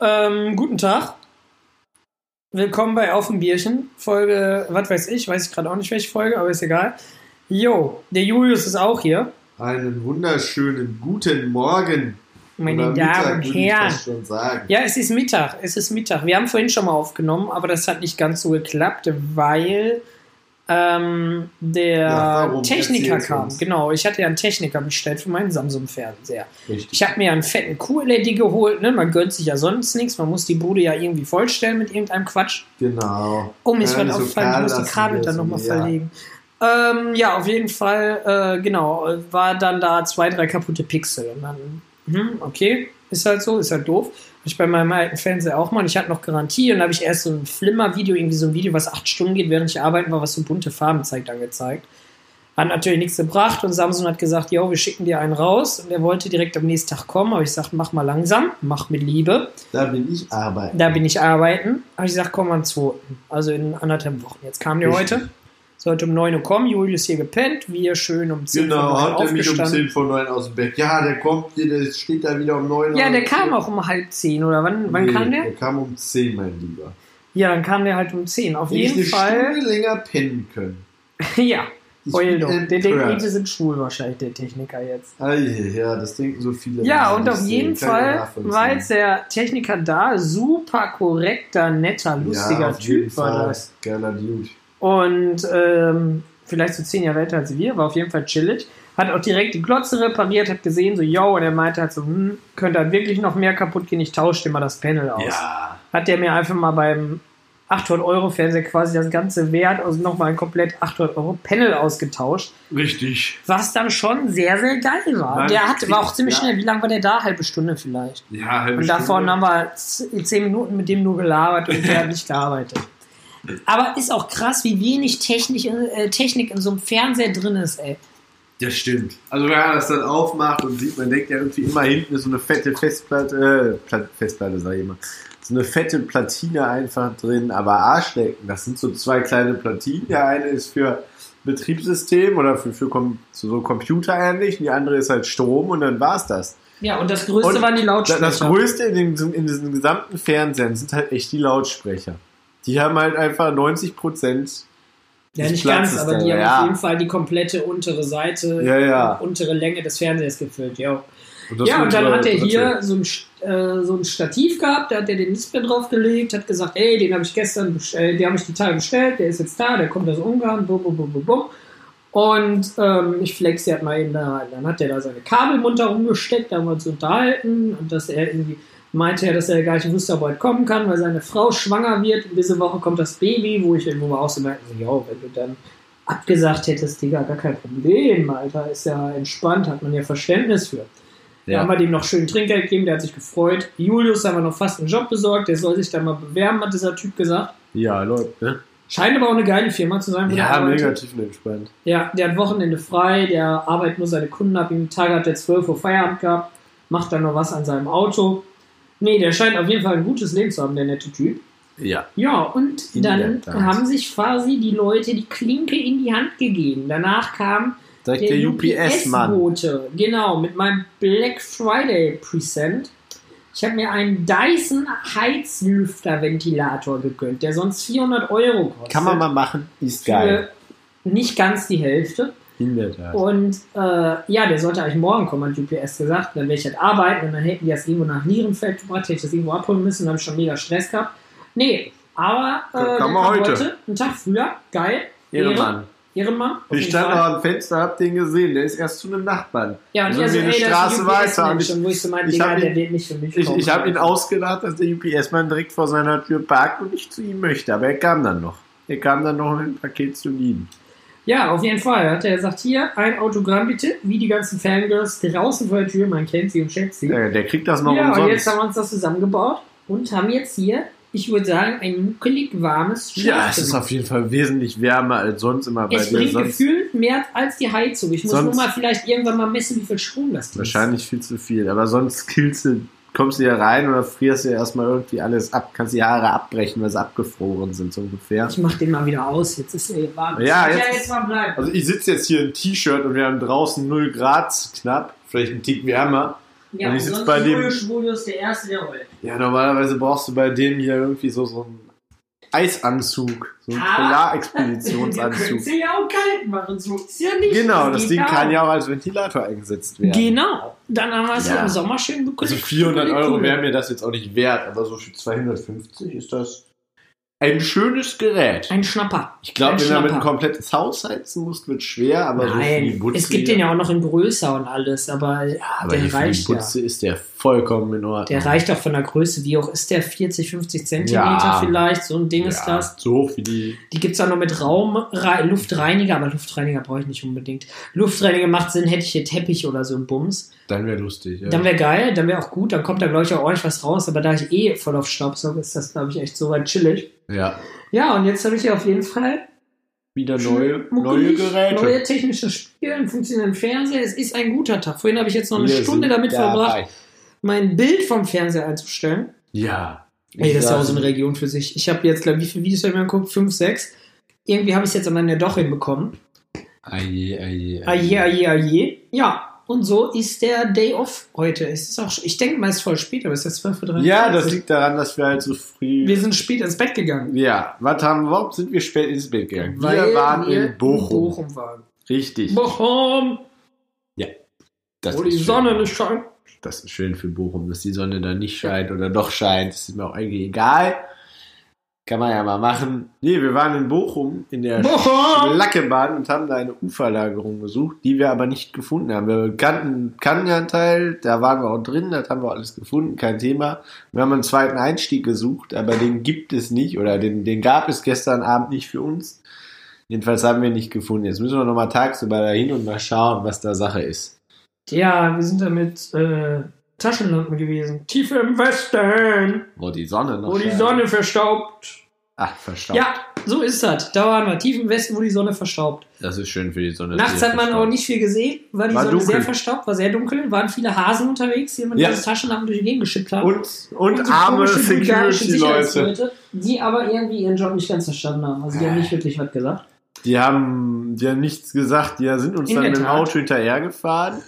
Ähm, guten Tag. Willkommen bei Auf dem Bierchen. Folge, was weiß ich, weiß ich gerade auch nicht, welche Folge, aber ist egal. Jo, der Julius ist auch hier. Einen wunderschönen guten Morgen. Meine Damen und Herren. Ja, es ist Mittag. Es ist Mittag. Wir haben vorhin schon mal aufgenommen, aber das hat nicht ganz so geklappt, weil ähm, der Ja? Techniker kam. Genau, ich hatte ja einen Techniker bestellt für meinen Samsung-Fernseher. Ich habe mir einen fetten QLED geholt. Ne? Man gönnt sich ja sonst nichts. Man muss die Bude ja irgendwie vollstellen mit irgendeinem Quatsch. Genau. Oh, mir ist was aufgefallen, ich muss die Kabel dann nochmal ja. verlegen. Ähm, ja, auf jeden Fall, äh, genau, war dann da zwei, drei kaputte Pixel. Und dann, hm, okay, ist halt so, ist halt doof. Hab ich bei meinem alten Fernseher auch mal. Und ich hatte noch Garantie und da habe ich erst so ein Flimmer-Video, irgendwie so ein Video, was acht Stunden geht, während ich arbeiten war, was so bunte Farben zeigt, angezeigt. Hat natürlich nichts gebracht und Samsung hat gesagt, jo, wir schicken dir einen raus. Und er wollte direkt am nächsten Tag kommen, aber ich sagte, mach mal langsam, mach mit Liebe. Da bin ich arbeiten. Da bin ich arbeiten. Habe ich gesagt, komm am 2. Also in anderthalb Wochen. Jetzt kam der heute. Sollte um 9 Uhr kommen. Julius hier gepennt. Wir schön um 10 Genau, Uhr hat er mich um aufgestanden. 10 vor 9 aus dem Bett. Ja, der kommt hier, der steht da wieder um 9 Ja, Uhr. der kam auch um halb 10 oder wann, wann Nee, kam der? Der kam um 10, mein Lieber. Ja, dann kam der halt um 10. Auf Hätte ich jeden eine Fall. Stunde länger pennen können. ja, Ich heul bin doch. Der denkt, wir sind schwul wahrscheinlich, der Techniker jetzt. Ah, ja, das denken so viele. Ja, und auf jeden ich Fall war jetzt der Techniker da. Super korrekter, netter, lustiger ja, auf jeden Typ war das. Geiler Dude. Und ähm, vielleicht so zehn Jahre älter als wir, war auf jeden Fall chillig. Hat auch direkt die Glotze repariert, hat gesehen, so, yo, und er meinte halt so, hm, könnte halt wirklich noch mehr kaputt gehen, ich tausche dir mal das Panel aus. Ja. Hat der mir einfach mal beim 800 Euro Fernseher quasi das ganze Wert, also nochmal ein komplett 800 Euro Panel ausgetauscht, Richtig. was dann schon sehr, sehr geil war. Man der hat, war auch ziemlich ja. schnell, wie lange war der da? Halbe Stunde vielleicht. Ja, halbe Und davon Stunde. haben wir zehn Minuten mit dem nur gelabert und der hat nicht gearbeitet. Aber ist auch krass, wie wenig Technik, äh, Technik in so einem Fernseher drin ist, ey. Das stimmt. Also wenn man das dann aufmacht und sieht, man denkt ja irgendwie immer hinten ist so eine fette Festplatte, äh, Pla- Festplatte sag ich immer, so eine fette Platine einfach drin, aber Arschlecken, das sind so zwei kleine Platinen. Der eine ist für Betriebssystem oder für, für so, Computer ähnlich, und die andere ist halt Strom und dann war's das. Ja, und das Größte Und waren die Lautsprecher. Das Größte in, den, in diesen gesamten Fernsehern sind halt echt die Lautsprecher. Die haben halt einfach 90 Prozent. ja, nicht ganz, Platzes aber da, die haben ja. auf jeden Fall die komplette untere Seite, Ja, ja. untere Länge des Fernsehers gefüllt, ja. das Ja, und dann hat er hier so ein, äh, so ein Stativ gehabt, da hat er den Display draufgelegt, hat gesagt, ey, den habe ich gestern bestellt, den habe ich die Tage bestellt, der ist jetzt da, der kommt aus Ungarn, bum, bum, bum, bum, bum. Und ähm, ich flex die halt mal eben da rein. Dann hat er da seine Kabel munter rumgesteckt, da haben wir uns unterhalten und dass er irgendwie meinte er, dass er gar nicht wusste, ob er heute kommen kann, weil seine Frau schwanger wird und diese Woche kommt das Baby, wo ich irgendwo mal auch so merke, so, ja, wenn du dann abgesagt hättest, Digga, gar kein Problem, Alter, ist ja entspannt, hat man ja Verständnis für. Da haben wir dem noch schön Trinkgeld gegeben, der hat sich gefreut. Julius haben wir noch fast einen Job besorgt, der soll sich da mal bewerben, hat dieser Typ gesagt. Ja, Leute, ne? Scheint aber auch eine geile Firma zu sein. Ja, arbeitet. mega tiefenentspannt. Ja, der hat Wochenende frei, der arbeitet nur seine Kunden ab. Im Tag hat der 12 Uhr Feierabend gehabt, macht dann noch was an seinem Auto. Nee, der scheint auf jeden Fall ein gutes Leben zu haben, der nette Typ. Ja. Ja, und dann haben sich quasi die Leute die Klinke in die Hand gegeben. Danach kam Direkt der, der, UPS-Mann. UPS-Bote. Genau, mit meinem Black Friday Present. Ich habe mir einen Dyson Heizlüfterventilator gegönnt, der sonst 400 Euro kostet. Kann man mal machen, ist geil. Für nicht ganz die Hälfte. In der Tat. Und äh, ja, der sollte eigentlich morgen kommen, hat UPS gesagt. Dann werde ich halt arbeiten und dann hätten die das irgendwo nach Nierenfeld gebracht, hätte ich das irgendwo abholen müssen, dann habe ich schon mega Stress gehabt. Nee, aber äh, kam heute. einen Tag früher. Geil. Ehrenmann. Ehrenmann. Ich stand noch am Fenster, hab den gesehen. Der ist erst zu einem Nachbarn. Ja, und Also ihr so, mir eine ey, das Straße ist ein weiter. Und Und wo ich so meinte, ich Digga, der ihn- wird nicht für mich Ich, ich habe ihn ausgedacht, dass der UPS-Mann direkt vor seiner Tür parkt und ich zu ihm möchte. Aber er kam dann noch. Er kam dann noch mit dem Paket zu ihm. Ja, auf jeden Fall. Hat er gesagt, hier, ein Autogramm bitte, wie die ganzen Fangirls draußen vor der Tür, man kennt sie und schätzt sie. Der, der kriegt das noch Ja, und jetzt umsonst. haben wir uns das zusammengebaut und haben jetzt hier, ich würde sagen, ein nuckelig warmes Ja, es ist Schlafzimmer. auf jeden Fall wesentlich wärmer als sonst immer bei Es dir. bringt Sonst gefühlt mehr als die Heizung. Ich muss nur mal vielleicht irgendwann mal messen, wie viel Strom das ist. wahrscheinlich viel zu viel. Aber sonst killst du kommst du hier rein oder frierst dir erstmal irgendwie alles ab, kannst die Haare abbrechen, weil sie abgefroren sind, so ungefähr. Ich mach den mal wieder aus, jetzt ist er warm. Ja, ja jetzt- jetzt mal bleiben. Also ich sitze jetzt hier im T-Shirt und wir haben draußen 0 Grad knapp, vielleicht ein Tick wärmer. Ja, Und ich sitze bei ist dem. Julius der Erste, der heult. Ja, normalerweise brauchst du bei dem hier irgendwie so, so einen Eisanzug, so einen Ah. Polarexpeditionsanzug. Du ja auch kalt machen, so ist ja nicht. Genau, das Ding kann ja auch als Ventilator eingesetzt werden. Genau. Dann haben wir es Ja. im Sommer schön bekommen. Also 400 Euro wäre mir das jetzt auch nicht wert, aber so für 250 ist das ein schönes Gerät. Ein Schnapper. Ich glaube, wenn du damit ein komplettes Haus heizen musst, wird schwer, aber so Nein, Butze. es gibt den ja auch noch in größer und alles, aber, aber der reicht ja. Ist der vollkommen in Ordnung. Der reicht auch von der Größe, wie auch ist der 40, 50 Zentimeter Ja. vielleicht, so ein Ding ist ja, das. so hoch wie die. Die gibt es auch noch mit Raum, Re- Luftreiniger, aber Luftreiniger brauche ich nicht unbedingt. Luftreiniger macht Sinn, hätte ich hier Teppich oder so ein Bums. Dann wäre lustig. Ja. Dann wäre geil, dann wäre auch gut, dann kommt da glaube ich auch ordentlich was raus, aber da ich eh voll auf Staubsauge, ist das glaube ich echt so weit chillig. Ja. Ja, und jetzt habe ich auf jeden Fall Wieder neue, neue Geräte. neue technische Spiele, einen funktionierenden Fernseher. Es ist ein guter Tag. Vorhin habe ich jetzt noch eine Wir Stunde damit dabei. verbracht, mein Bild vom Fernseher einzustellen. Ja. Ey, das ist ja auch so eine Region für sich. Ich habe jetzt, glaube ich, wie viele Videos habe ich mir geguckt? Fünf, sechs. Irgendwie habe ich es jetzt am Ende doch hinbekommen. Aje, aje, Aje, aje, aje. Ja, und so ist der Day Off heute. Es ist auch, ich denke mal, es ist voll spät, aber es ist jetzt 12.30 Uhr. Ja, das liegt daran, dass wir halt so früh. Wir sind spät ins Bett gegangen. ja, was haben, warum sind wir spät ins Bett gegangen? Weil wir waren wir in Bochum. Bochum waren. Richtig. Bochum, Das wo die schön. Sonne nicht scheint. Das ist schön für Bochum, dass die Sonne da nicht scheint oder doch scheint. Das ist mir auch eigentlich egal. Kann man ja mal machen. Nee, wir waren in Bochum in der Bochum! Schlackebahn und haben da eine Uferlagerung gesucht, die wir aber nicht gefunden haben. Wir kannten, kannten ja einen Teil, da waren wir auch drin, das haben wir alles gefunden, kein Thema. Wir haben einen zweiten Einstieg gesucht, aber den gibt es nicht oder den, den gab es gestern Abend nicht für uns. Jedenfalls haben wir ihn nicht gefunden. Jetzt müssen wir nochmal tagsüber dahin und mal schauen, was da Sache ist. Ja, wir sind da mit äh, Taschenlampen gewesen. Tief im Westen, Wo die Sonne noch wo die scheint. Sonne verstaubt. Ach, verstaubt. Ja, so ist das. Da waren wir. Tief im Westen, wo die Sonne verstaubt. Das ist schön für die Sonne. Nachts hat man auch nicht viel gesehen. War die War Sonne dunkel. sehr verstaubt, war sehr dunkel. Waren viele Hasen unterwegs, die mit Ja. Taschenlampen durch die Gegend geschippt haben. Und, und, so arme Security-Leute. Sicherheitsleute, Die aber irgendwie ihren Job nicht ganz verstanden haben. Also die haben nicht wirklich was gesagt. Die haben, die haben nichts gesagt. Die sind uns In dann mit dem. Auto hinterhergefahren.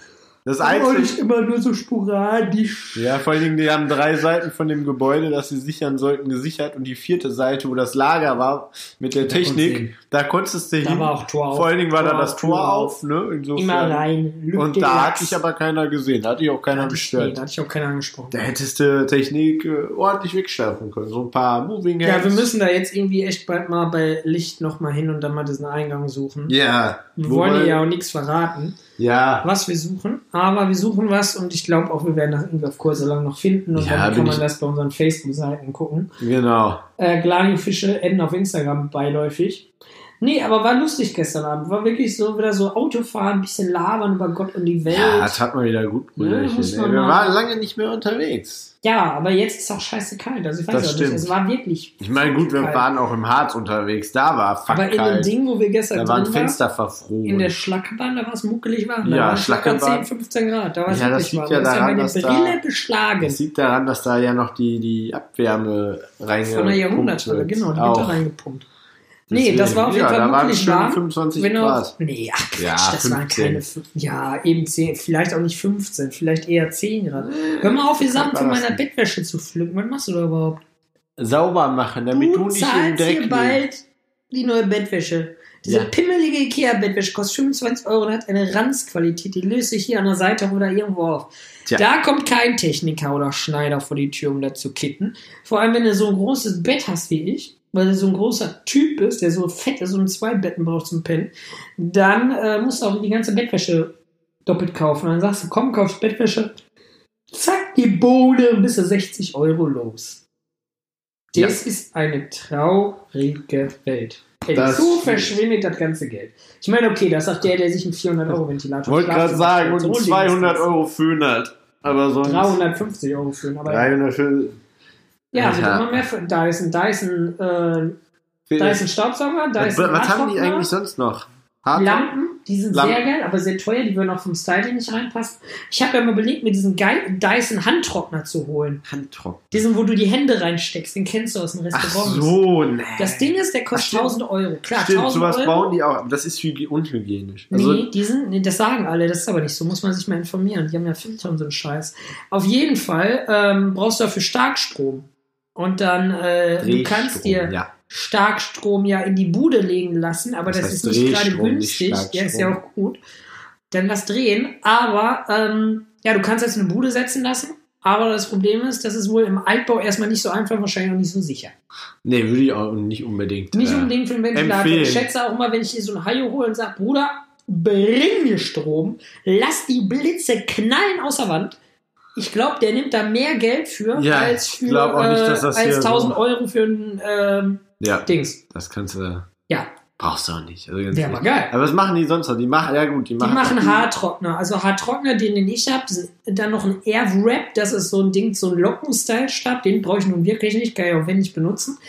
Das Einzige. nicht immer nur so sporadisch. Ja, vor allen Dingen, die haben drei Seiten von dem Gebäude, das sie sichern sollten, gesichert. Und die vierte Seite, wo das Lager war, mit der Da konntest Technik, hin. da konntest du Da hin. war auch Tor auf. Vor allen Dingen war da Tor das auf, Tor Tor auf, ne? Insofern. Immer rein. Lück Und da hat dich aber keiner gesehen. Da hat dich auch keiner Da ich- gestört. Da hatte ich auch keiner angesprochen. Da hättest du Technik äh, ordentlich wegschärfen können. So ein paar Moving Ja, Heads. wir müssen da jetzt irgendwie echt bald mal bei Licht nochmal hin und dann mal diesen Eingang suchen. Ja. Wir Wobei- wollen ja auch nichts verraten, Ja. was wir suchen, aber wir suchen was und ich glaube auch, wir werden das irgendwie auf Kurse lang noch finden und Ja, dann kann man ich- das bei unseren Facebook-Seiten gucken. Genau. Äh, Glani-Fische enden auf Instagram beiläufig. Nee, aber war lustig gestern Abend. War wirklich so wieder so Autofahren, ein bisschen labern über Gott und die Welt. Ja, das hat man wieder gut Ja, ey. man wir waren lange nicht mehr unterwegs. Ja, aber jetzt ist auch scheiße kalt. Also ich weiß Das stimmt. nicht. Es war wirklich. Ich meine, gut, wir kalt. waren auch im Harz unterwegs. Da war fuck Aber in dem. Ding, wo wir gestern da waren drin Fenster verfroren. in der Schlackebahn, da war es muckelig warm. Da Ja, locker Schlackebahn. 10, 15 Grad. Da war es Ja, das liegt warm. ja Da ist ja daran, meine dass da- Brille beschlagen. das liegt daran, dass da ja noch die, die Abwärme reingepumpt Von der Jahrhunderthalle, wird. genau. Die wird da reingepumpt. Nee, das war auf jeden ja, Fall da waren schön warm. 25 Wenn Grad. auch, nee, ach Quatsch, Ja, das waren 15. keine, fün- ja, eben 10, vielleicht auch nicht 15, vielleicht eher 10 Grad. Hör mal auf, die Sachen von meiner? Bettwäsche zu pflücken. Was machst du da überhaupt? Sauber machen, damit du, Du nicht im zahlst Dreck hier bald die neue Bettwäsche. Diese Ja. pimmelige Ikea-Bettwäsche kostet 25 Euro und hat eine Ranzqualität. Die löst sich hier an der Seite oder irgendwo auf. Tja. Da kommt kein Techniker oder Schneider vor die Tür, um das zu kitten. Vor allem, wenn du so ein großes Bett hast wie ich, weil du so ein großer Typ bist, der so fett ist und zwei Betten braucht zum Pennen, dann äh, musst du auch die ganze Bettwäsche doppelt kaufen. Dann sagst du, komm, kaufst Bettwäsche, zack, die Bohne, bist du 60 Euro los. Das ja. ist eine traurige Welt. Hey, so verschwindet das ganze Geld. Ich meine, okay, das sagt der, der sich einen 400-Euro-Ventilator Wollte gerade sagen, und 200 Euro föhnt hat. Aber sonst. 350 Euro föhnt. 350. Ja, Alter. immer mehr für Dyson. Dyson, äh, Dyson Staubsauger, was, Dyson was haben die eigentlich sonst noch? Hart- Lampen, Die sind Lampen. sehr geil, aber sehr teuer. Die würden auch vom Styling nicht reinpassen. Ich habe ja mal überlegt, mir diesen geilen Dyson Handtrockner zu holen. Handtrocken. Diesen, wo du die Hände reinsteckst. Den kennst du aus dem Ach Restaurant. so, ne. Das Ding ist, der kostet Ach, stimmt. 1000 Euro. Klar, Stimmt, 1000 sowas Euro. bauen die auch, aber das ist hygi- unhygienisch. Also, nee, die sind, nee, das sagen alle, das ist aber nicht so, muss man sich mal informieren. Die haben ja Filter und so einen Scheiß. Auf jeden Fall ähm, brauchst du dafür Starkstrom. Und dann, äh, du kannst dir ja. Starkstrom ja in die Bude legen lassen, aber Das das, heißt ist nicht gerade Drehstrom, nicht günstig. ja, ist ja auch gut. Dann lass drehen, aber ähm, ja, du kannst jetzt eine Bude setzen lassen. Aber das Problem ist, das ist wohl im Altbau erstmal nicht so einfach, wahrscheinlich auch nicht so sicher. Nee, würde ich auch nicht unbedingt. Nicht äh, unbedingt für den Ventilator. empfehlen. Ich schätze auch mal, wenn ich hier so einen Hajo hole und sage, Bruder, bring mir Strom, lass die Blitze knallen aus der Wand. Ich glaube, der nimmt da mehr Geld für, Ja, als für nicht, äh, das als hier 1000 so- Euro für ein ähm, Ja, Dings. das kannst du. Ja, Brauchst du auch nicht. Also ehrlich. mal geil. Aber was machen die sonst noch? Die machen, ja gut, die Die machen. machen Haartrockner. Also Haartrockner, den, den ich habe, dann noch ein Airwrap, das ist so ein Ding, so ein Locken-Style-Stab, den brauche ich nun wirklich nicht, kann ich auch wenn nicht benutzen.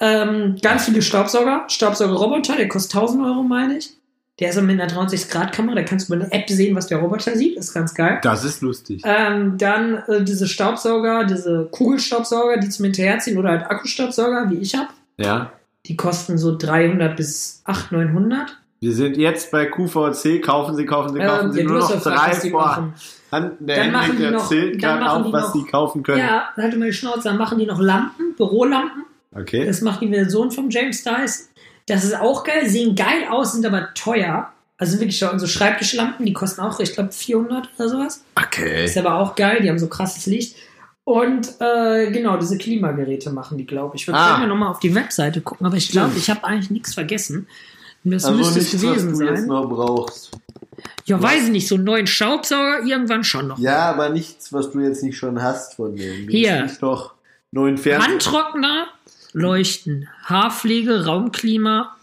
Ähm, ganz viele Staubsauger, Staubsaugerroboter, der kostet 1000 Euro, meine ich. Der ist mit einer 360-Grad-Kamera, da kannst du über eine App sehen, was der Roboter sieht, ist ganz geil. Das ist lustig. Ähm, dann äh, diese Staubsauger, diese Kugelstaubsauger, die zum Hinterherziehen oder halt Akkustaubsauger, wie ich habe. Ja. Die kosten so 300 bis 800, 900. Wir sind jetzt bei QVC. Kaufen Sie, kaufen Sie, kaufen Ähm, Sie. nur noch drei die vor machen. Hand. Der Dann machen die noch- dann gerade machen auch, die was noch- Sie kaufen können. Ja, halte mal die Schnauze, dann machen die noch Lampen, Bürolampen. Okay. Das macht die Version vom James Dice. Das ist auch geil, sehen geil aus, sind aber teuer. Also wirklich so Schreibtischlampen, die kosten auch, ich glaube, 400 oder sowas. Okay. Ist aber auch geil, die haben so krasses Licht. Und äh, genau, diese Klimageräte machen die, glaube ich. Wir Ah. können ja nochmal auf die Webseite gucken, aber ich glaube, ich habe eigentlich nichts vergessen. Das Also müsste es nichts, was gewesen du jetzt sein. noch brauchst. Ja, weiß ich nicht, so einen neuen Staubsauger irgendwann schon noch. Ja, aber nichts, was du jetzt nicht schon hast von. Du Hier. nicht doch neuen Fernseher Handtrockner, Leuchten, Haarpflege, Raumklima,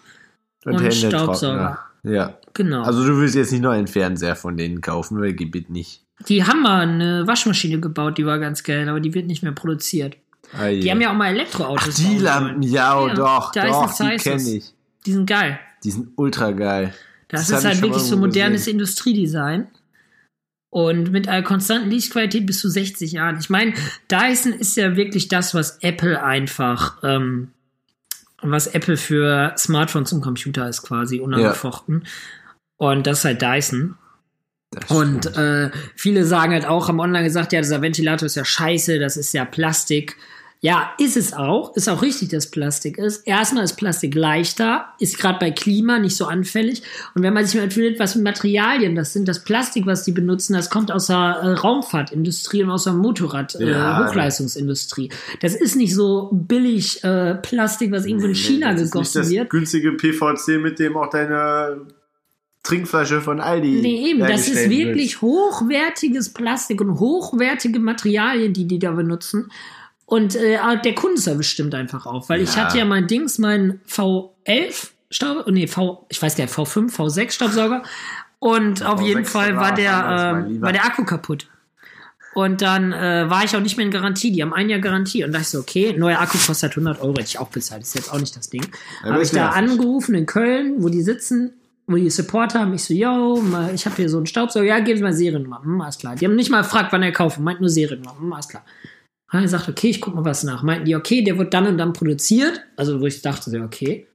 und Händetrockner. Staubsauger. Ja. genau. Also du willst jetzt nicht noch einen Fernseher von denen kaufen, weil Gebiet nicht. Die haben mal eine Waschmaschine gebaut, die war ganz geil, aber die wird nicht mehr produziert. Ah, je. Die haben ja auch mal Elektroautos. Ach, die Lampen, ja, oh, Ja, doch, doch, die kenne ich. Die sind geil. Die sind ultra geil. Das, Das ist halt wirklich so modernes gesehen. Industriedesign. Und mit einer konstanten Lichtqualität bis zu 60 Jahren. Ich meine, Dyson ist ja wirklich das, was Apple einfach, ähm, was Apple für Smartphones und Computer ist quasi unangefochten. Und das ist halt Dyson. Und äh, viele sagen halt auch, haben online gesagt, ja, dieser Ventilator ist ja scheiße, das ist ja Plastik. Ja, ist es auch. Ist auch richtig, dass Plastik ist. Erstmal ist Plastik leichter, ist gerade bei Klima nicht so anfällig. Und wenn man sich mal entwickelt, was für Materialien das sind, das Plastik, was die benutzen, das kommt aus der äh, Raumfahrtindustrie und aus der Motorrad, äh, Ja. Hochleistungsindustrie. Das ist nicht so billig äh, Plastik, was irgendwo in China das ist gegossen nicht das wird. günstige PVC, mit dem auch deine Trinkflasche von Aldi. Nee, eben, das ist hergestellt wird. wirklich hochwertiges Plastik und hochwertige Materialien, die die da benutzen. Und äh, der Kundenservice stimmt einfach auf, weil ich Ja. hatte ja mein Dings, mein V11 Staub, nee, V, ich weiß gar nicht, V5, V6 Staubsauger. Und auf V6 jeden Fall war der, Lieber. war der Akku kaputt. Und dann äh, war ich auch nicht mehr in Garantie. Die haben ein Jahr Garantie. Und da dachte ich so, okay, neuer Akku kostet 100 Euro. Hätte ich auch bezahlt. ist jetzt auch nicht das Ding. Ja, habe ich da angerufen in Köln, wo die sitzen, wo die Supporter haben. Ich so, yo, mal- ich habe hier so einen Staubsauger. Ja, geben Sie mal Seriennummer. Hm, alles klar. Die haben nicht mal gefragt, wann er kaufen. Meint nur Seriennummer. Hm, alles klar. Die gesagt, okay, ich guck mal was nach. Meinten die, okay, der wird dann und dann produziert. Also, wo ich dachte, so, okay.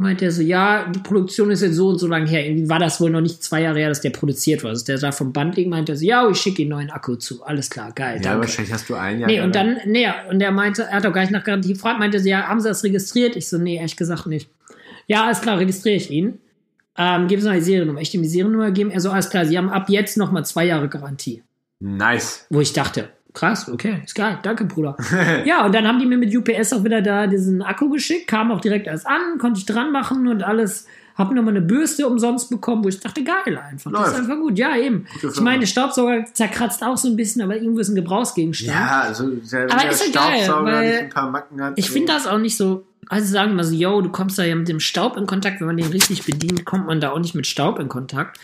Meint der so, ja, die Produktion ist jetzt so und so lange her. Irgendwie war das wohl noch nicht zwei Jahre her, dass der produziert war. Also der da vom Band liegen, meinte er so, ja, ich schicke Ihnen neuen Akku zu. Alles klar, geil, Ja, danke. wahrscheinlich hast du ein Jahr. Nee, und dann, nee, und der meinte, er hat auch gar nicht nach Garantie gefragt, meinte sie, ja, haben Sie das registriert? Ich so, nee, ehrlich gesagt nicht. Ja, alles klar, registriere ich ihn. Ähm, geben Sie mal die Seriennummer. Ich ihm die Seriennummer gegeben. Er so, alles klar, Sie haben ab jetzt noch mal zwei Jahre Garantie. Nice. Wo ich dachte, krass, okay, ist geil, danke, Bruder. ja, und dann haben die mir mit UPS auch wieder da diesen Akku geschickt, kam auch direkt alles an, konnte ich dran machen und alles. Hab nochmal eine Bürste umsonst bekommen, wo ich dachte, geil einfach. Das Läuft. ist einfach gut. Ja, eben. Ich meine, Staubsauger zerkratzt auch so ein bisschen, aber irgendwo ist ein Gebrauchsgegenstand. Ja, also der, Aber der ist ja geil, weil nicht ein paar Macken hat. Ich so. finde das auch nicht so also sagen wir so, yo, du kommst da ja mit dem Staub in Kontakt. Wenn man den richtig bedient, kommt man da auch nicht mit Staub in Kontakt.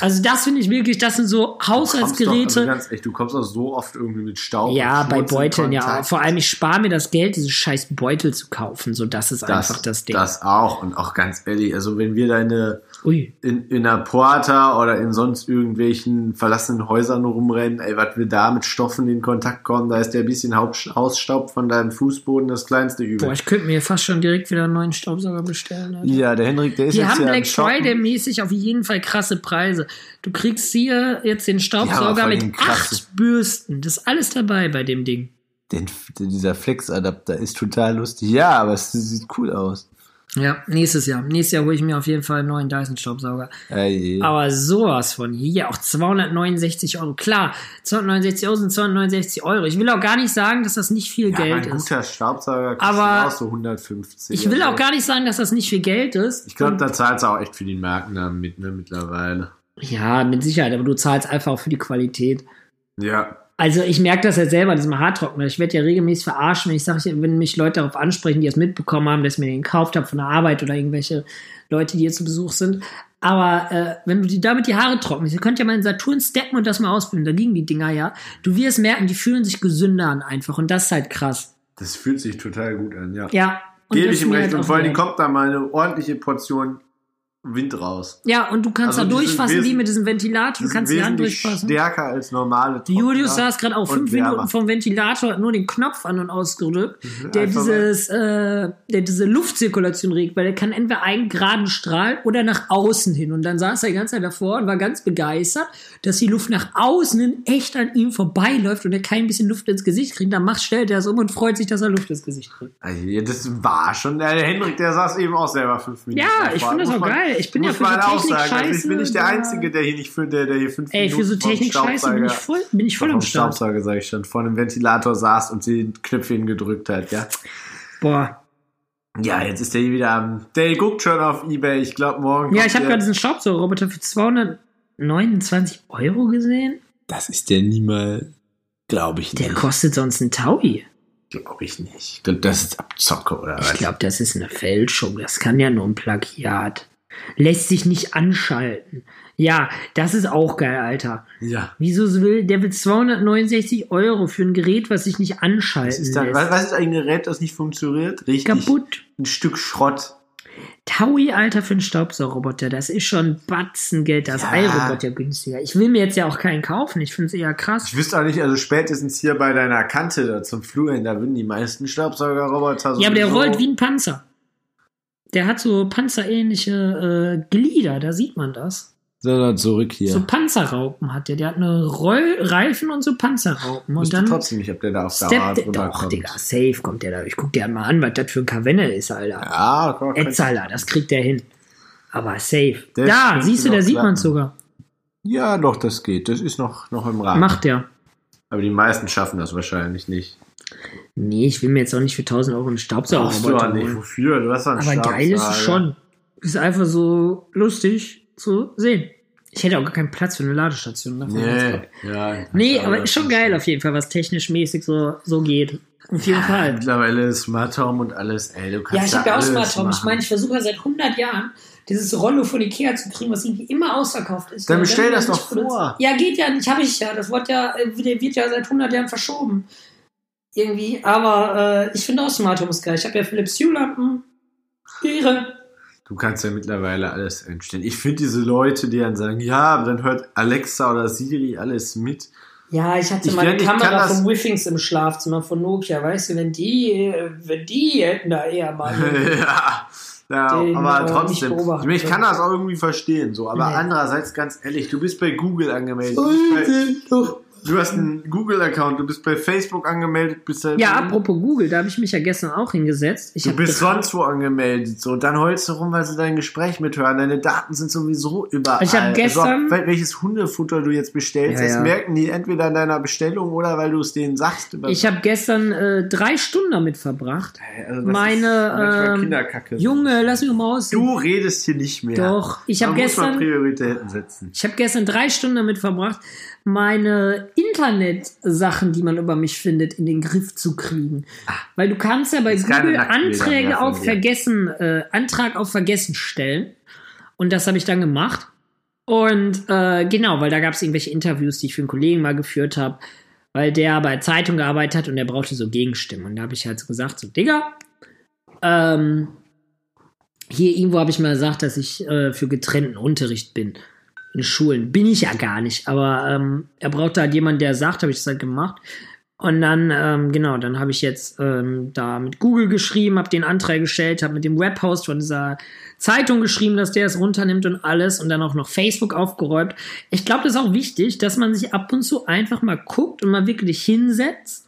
Also das finde ich wirklich, das sind so kommst doch, also Haushaltsgeräte. ganz echt, du kommst auch so oft irgendwie mit Staub. Ja, bei Beuteln, ja. Vor allem, ich spare mir das Geld, diese scheiß Beutel zu kaufen. So, das ist einfach das Ding. Das auch. Und auch ganz ehrlich, also wenn wir deine Ui. in, in einer Porta oder in sonst irgendwelchen verlassenen Häusern rumrennen, ey, was wir da mit Stoffen in Kontakt kommen, da ist der bisschen Haupt- Hausstaub von deinem Fußboden das kleinste Übel. Boah, ich könnte mir fast schon direkt wieder einen neuen Staubsauger bestellen. Alter. ja, der Henrik, der ist Die jetzt haben ja Black Shoppen. Friday mäßig auf jeden Fall krasse Preise. Du kriegst hier jetzt den Ja, Staubsauger vor mit acht Bürsten. Das ist alles dabei bei dem Ding. Den, dieser Flex-Adapter ist total lustig. Ja, aber es sieht cool aus. Ja, nächstes Jahr. Nächstes Jahr hole ich mir auf jeden Fall einen neuen Dyson-Staubsauger. Aber sowas von hier auch 269 Euro. Klar, 269 Euro sind 269 Euro. Ich will auch gar nicht sagen, dass das nicht viel ja, Geld ein ist. guter Staubsauger Aber auch so 150. Ich will also. auch gar nicht sagen, dass das nicht viel Geld ist. Ich glaube, da zahlst du auch echt für den Markennamen mit, ne, mittlerweile. Ja, mit Sicherheit, aber du zahlst einfach auch für die Qualität. Ja. Also ich merke das ja selber, diesem Haartrockner. Ich werde ja regelmäßig verarscht, wenn ich sage, wenn mich Leute darauf ansprechen, die es mitbekommen haben, dass ich mir den gekauft habe von der Arbeit oder irgendwelche Leute, die hier zu Besuch sind. Aber äh, wenn du die damit die Haare trocknest, ihr könnt ja mal in Saturn stecken und das mal ausprobieren, da liegen die Dinger ja. Du wirst merken, die fühlen sich gesünder an einfach und das ist halt krass. Das fühlt sich total gut an, ja. Ja. Gebe ich ihm recht. halt Und vor allem kommt da mal eine ordentliche Portion Wind raus. Ja, und du kannst Also da durchfassen wie mit diesem Ventilator, du kannst die Hand durchfassen. stärker als normale Julius Trockner saß gerade auch fünf wärmer. Minuten vom Ventilator, hat nur den Knopf an und ausgedrückt, der einfach dieses, äh, der diese Luftzirkulation regt, weil der kann entweder einen geraden Strahl oder nach außen hin. Und dann saß er die ganze Zeit davor und war ganz begeistert, dass die Luft nach außen hin echt an ihm vorbeiläuft und er kein bisschen Luft ins Gesicht kriegt. Dann macht, stellt er es um und freut sich, dass er Luft ins Gesicht kriegt. Also, das war schon, der Hendrik, der saß eben auch selber fünf Minuten. Ja, ich finde das auch man- Ich bin ja muss für man so auch sagen. Also Technik-Scheiße. ich bin nicht der Einzige, der hier nicht für, der, der hier fünf Ey, für so Minuten vom Technik-Scheiße bin ich voll, bin ich voll am Start. Staubsauger, sag ich schon, vor einem Ventilator saß und den Knöpfchen gedrückt hat, ja. Boah. Ja, jetzt ist der hier wieder am, der guckt schon auf Ebay, ich glaube morgen. Ja, ich habe der- gerade diesen Staubsaugerroboter für 229 Euro gesehen. Das ist der niemals, glaube ich Der nicht. kostet sonst einen Taui. Glaube ich nicht. Ich Das ist Abzocke, oder Ich was? glaube, das ist eine Fälschung. Das kann ja nur ein Plagiat. Lässt sich nicht anschalten. Ja, das ist auch geil, Alter. Ja. Wieso will, der will 269 Euro für ein Gerät, was sich nicht anschalten Was ist, dann, lässt. was, was ist ein Gerät, das nicht funktioniert? Richtig. Kaputt. Ein Stück Schrott. Taui, Alter, für einen Staubsaugerroboter. Das ist schon Batzengeld. Das Ja. iRobot ja günstiger. Ich will mir jetzt ja auch keinen kaufen. Ich finde es eher krass. Ich wüsste auch nicht, also spätestens hier bei deiner Kante da zum Flur hin, da würden die meisten Staubsaugerroboter so. Ja, aber der rollt wie ein Panzer. Der hat so panzerähnliche äh, Glieder, da sieht man das. Sondern zurück hier. So Panzerraupen hat der. Der hat eine Rollreifen und so Panzerraupen. Und dann trotzdem nicht, ob der da auf der. drüber Doch, kommt. Digga, safe kommt der da. Ich guck dir mal an, was das für ein Kavenne ist, Alter. Ja, komm, Etzala, das kriegt der hin. Aber safe. Der da, siehst du, da sieht man klappen. sogar. Ja, doch, das geht. Das ist noch, noch im Rahmen. Macht der. Aber die meisten schaffen das wahrscheinlich nicht. Nee, ich will mir jetzt auch nicht für 1000 Euro einen Brauchst du nicht. Wofür? Du hast einen Aber geil ist es Staubsauger. schon. Ist einfach so lustig zu sehen. Ich hätte auch gar keinen Platz für eine Ladestation. davon Nee, ja. Nee, aber ist schon geil auf jeden Fall, was technisch mäßig so, so geht. Auf jeden Fall. Mittlerweile ist Smart Home und alles. Ey, du Ja, kannst ich da habe ja auch Smart Home. Ich meine, ich versuche ja seit 100 Jahren, dieses Rollo von Ikea zu kriegen, was irgendwie immer ausverkauft ist. Dann Ja, bestell das doch vor. Ja, geht ja nicht, habe ich ja. Das wird ja, äh, der wird ja seit 100 Jahren verschoben. Irgendwie. Aber äh, ich finde auch Smart Home ist geil. Ich habe ja Philips Hue-Lampen. Ihre. Du kannst ja mittlerweile alles einstellen. Ich finde diese Leute, die dann sagen, ja, aber dann hört Alexa oder Siri alles mit. Ja, ich hatte Ich mal eine ich Kamera von Withings im Schlafzimmer von Nokia. Weißt du, wenn die, wenn die hätten da eher mal. ja, ja Den, aber äh, trotzdem. beobachten Ich, kann das auch irgendwie verstehen, so. Aber Nee. andererseits, ganz ehrlich, du bist bei Google angemeldet. Bist bei, du hast einen Google-Account, du bist bei Facebook angemeldet, bist da Ja, apropos Google, da habe ich mich ja gestern auch hingesetzt. Ich Du bist sonst wo angemeldet, so. Dann heulst du rum, weil sie dein Gespräch mithören. Deine Daten sind sowieso überall. Ich hab gestern- Also, wel- welches Hundefutter du jetzt bestellst, Ja, das ja. merken die entweder an deiner Bestellung oder weil du es denen sagst. Ich habe gestern äh, drei Stunden damit verbracht. Also das meine, Kinderkacke. Junge, lass mich mal aus. Du redest hier nicht mehr. Doch, ich habe Man muss mal gestern, Prioritäten setzen. ich habe gestern drei Stunden damit verbracht, meine Internetsachen, die man über mich findet, in den Griff zu kriegen. Weil du kannst ja bei Google Anträge auf. Vergessen, äh, Antrag auf Vergessen stellen. Und das habe ich dann gemacht. Und äh, genau, weil da gab es irgendwelche Interviews, die ich für einen Kollegen mal geführt habe, weil der bei Zeitung gearbeitet hat und der brauchte so Gegenstimmen. Und da habe ich halt so gesagt, so, Digga, ähm, hier irgendwo habe ich mal gesagt, dass ich äh, für getrennten Unterricht bin. In Schulen. Bin ich ja gar nicht. Aber ähm, er brauchte halt jemanden, der sagt, habe ich das halt gemacht. Und dann, ähm, genau, dann habe ich jetzt ähm, da mit Google geschrieben, habe den Antrag gestellt, habe mit dem Webhost von dieser Zeitung geschrieben, dass der es runternimmt und alles und dann auch noch Facebook aufgeräumt. Ich glaube, das ist auch wichtig, dass man sich ab und zu einfach mal guckt und mal wirklich hinsetzt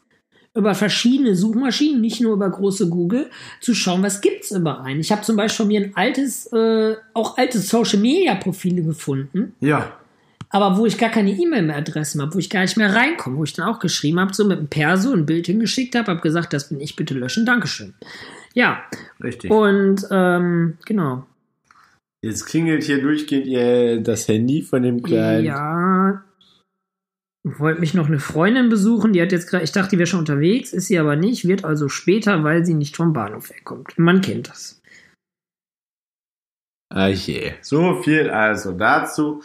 über verschiedene Suchmaschinen, nicht nur über große Google, zu schauen, was gibt's über einen. Ich habe zum Beispiel von mir ein altes, äh, auch alte Social Media Profile gefunden, Ja. aber wo ich gar keine E-Mail-Adressen habe, wo ich gar nicht mehr reinkomme, wo ich dann auch geschrieben habe, so mit einem Perso ein Bild hingeschickt habe, habe gesagt, das bin ich, bitte löschen, Dankeschön. Ja, Richtig. und ähm, genau. Jetzt klingelt hier durchgehend ihr das Handy von dem kleinen. Ja. Wollte mich noch eine Freundin besuchen, die hat jetzt gerade, ich dachte, die wäre schon unterwegs, ist sie aber nicht, wird also später, weil sie nicht vom Bahnhof wegkommt. Man kennt das. Ah je. So viel also dazu.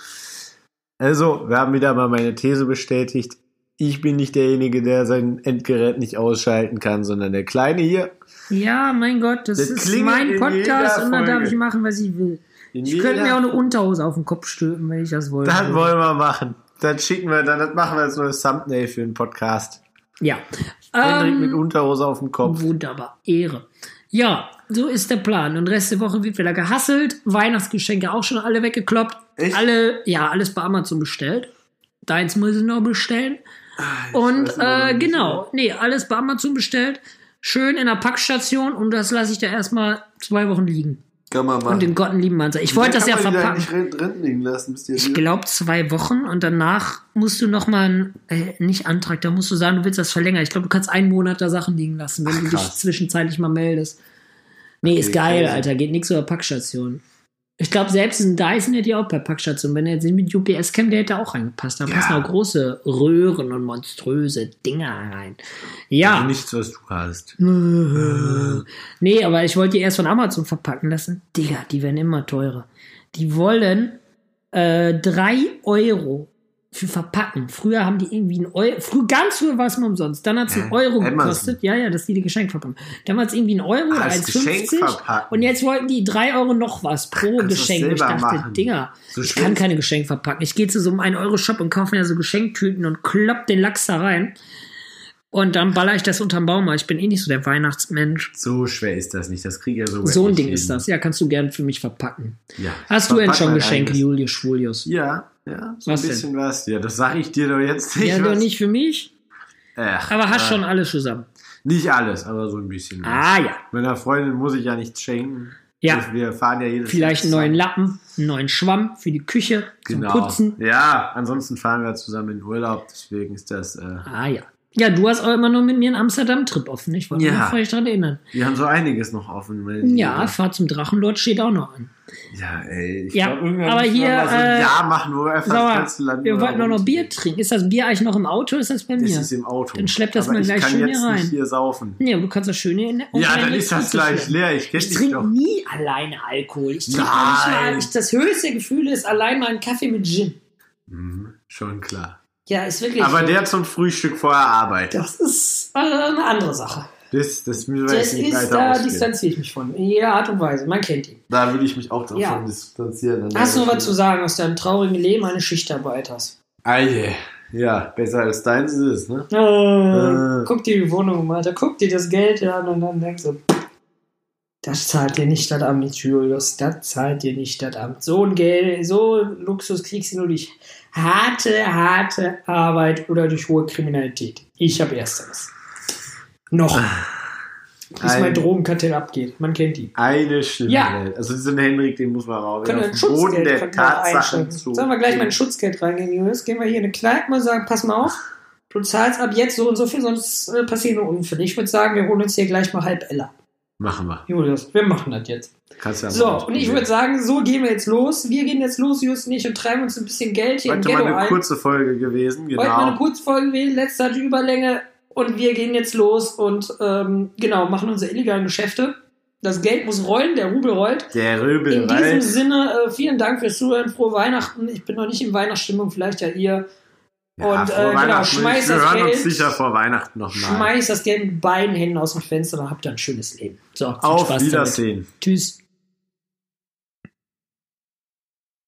Also, wir haben wieder mal meine These bestätigt. Ich bin nicht derjenige, der sein Endgerät nicht ausschalten kann, sondern der Kleine hier. Ja, mein Gott, das, Das ist mein in Podcast und dann darf ich machen, was ich will. In Ich könnte mir auch eine Unterhose auf den Kopf stülpen, wenn ich das wollte. Das wollen wir machen. Dann schicken wir, dann das machen wir als neues Thumbnail für den Podcast. ja. Hendrik Ähm, mit Unterhose auf dem Kopf. Wunderbar, Ehre. Ja, so ist der Plan. Und Rest der Woche wird wieder gehasselt. Weihnachtsgeschenke auch schon alle weggekloppt. Echt? Alle, ja, alles bei Amazon bestellt. Deins muss ich noch bestellen. Und weiß immer noch äh, genau, nee, alles bei Amazon bestellt. Schön in der Packstation und das lasse ich da erstmal zwei Wochen liegen. Kann man machen. Und den Gotten lieben Mann. Ich wollte das ja verpacken. nicht drin, drin liegen lassen, bis die Ich glaube zwei Wochen und danach musst du noch mal einen, äh, nicht Antrag, da musst du sagen, du willst das verlängern. Ich glaube, du kannst einen Monat da Sachen liegen lassen, wenn Ach, du dich zwischenzeitlich mal meldest. Nee, ist geil. Alter. Geht nix über Packstation. Ich glaube, selbst ein Dyson hätte ja auch bei Packstation. Wenn er jetzt nicht mit UPS käme, der hätte auch reingepasst. Da Ja. passen auch große Röhren und monströse Dinger rein. Ja. Also nichts, was du hast. Nee, aber ich wollte die erst von Amazon verpacken lassen. Digga, die werden immer teurer. Die wollen äh, 3 Euro für verpacken. Früher haben die irgendwie einen Euro, früher, ganz früher war es mal umsonst. Dann hat es einen Hä? Euro Amazon. gekostet. Ja, ja, dass die die Geschenk verpacken. Dann war es irgendwie ein Euro oder als Geschenk 1,50. verpacken. Und jetzt wollten die 3 Euro noch was pro kannst Geschenk. Ich dachte, machen. Digga, So ich kann keine Geschenk verpacken. Ich gehe zu so einem 1-Euro-Shop und kaufe mir so Geschenktüten und klopp den Lachs da rein. Und dann baller ich das unterm Baum. Ich bin eh nicht so der Weihnachtsmensch. So schwer ist das nicht. Das kriege ich ja sogar So ein Ding hin. ist das. Ja, kannst du gern für mich verpacken. Ja. Hast du denn schon Geschenke. Julius Schwulius? Ja, ja. So Was ein bisschen was. Ja, das sage ich dir doch jetzt nicht. Ja, doch nicht für mich, Ach, aber hast äh, schon alles zusammen. Nicht alles, aber so ein bisschen. was. Ah ja. Meiner Freundin muss ich ja nichts schenken. Ja. Wir fahren ja jedes Vielleicht einen neuen. Lappen, einen neuen Schwamm für die Küche Genau. zum Putzen. Ja, ansonsten fahren wir zusammen in Urlaub, deswegen ist das. Äh, Ah ja. Ja, du hast auch immer nur mit mir einen Amsterdam-Trip offen. Ich wollte Ja. mich vielleicht daran erinnern. wir haben so einiges noch offen. Ja. Fahrt zum Drachenlord steht auch noch an. Ja, ey. Ich Ja, glaub, irgendwann aber hier, mal so ein äh, Jahr machen, wo wir einfach das ganze Land wir wollten doch noch. Bier trinken. Ist das Bier eigentlich noch im Auto ist das bei Das mir? ist im Auto. Dann schlepp das aber mal ich gleich kann schön jetzt hier rein. nicht hier saufen. Aber du kannst das schöne in der Ja, dann ist das gleich leer. Ich Ich trinke nie alleine Alkohol. Ich trinke nicht mal. Ich, das höchste Gefühl ist allein mal ein Kaffee mit Gin. Mhm, schon klar. Ja, ist wirklich. Aber der zum Frühstück vor der Arbeit. Das ist äh, eine andere Sache. Das, das müssen wir Das jetzt nicht ist, weiter da ausgehen. distanziere ich mich von. In jeder Art und Weise. Man kennt ihn. Da würde ich mich auch davon Ja. distanzieren. Hast du noch was zu sagen aus deinem traurigen Leben eines Schichtarbeiters? Eie. Ja, besser als deins ist es, ne? Äh, Äh. Guck dir die Wohnung mal, da guck dir das Geld an und dann denkst du, das zahlt dir nicht das Amt, Julius, das zahlt dir nicht das Amt. So ein Geld, so Luxus kriegst du nur durch harte, harte Arbeit oder durch hohe Kriminalität. Ich habe ersteres. Noch. Bis Ein- mein Drogenkartell abgeht. Man kennt ihn. Eine schlimme Ja. Welt. Also diesen Henrik, den muss man auch Können wir auf den Boden Schutzgeld der Tatsachen zu. Sollen wir gleich mal ein Schutzgeld reingehen, Julius? Gehen wir hier in eine Kneipe und sagen, pass mal auf, du zahlst ab jetzt so und so viel, sonst äh, passieren nur Unfälle. Ich würde sagen, wir holen uns hier gleich mal halb Ella. Machen wir. Julius, wir machen das jetzt. Kannst ja mal So, und ich würde sagen, so gehen wir jetzt los. Wir gehen jetzt los, Just und ich, und treiben uns ein bisschen Geld hier Heute im mal Ghetto eine ein. kurze Folge gewesen, Heute mal eine genau. Kurzfolge gewesen, letzte hatte Überlänge und wir gehen jetzt los und ähm, genau, machen unsere illegalen Geschäfte. Das Geld muss rollen, der Rubel rollt. Der Röbel In diesem. Sinne, äh, vielen Dank fürs Zuhören, frohe Weihnachten. Ich bin noch nicht in Weihnachtsstimmung, vielleicht ja ihr. Ja, und, äh, genau, schmeiß das hören uns Geld. sicher vor Weihnachten nochmal. Schmeiß das Geld mit beiden Händen aus dem Fenster, dann habt ihr ein schönes Leben. So, Auf Spaß damit. Wiedersehen. Tschüss.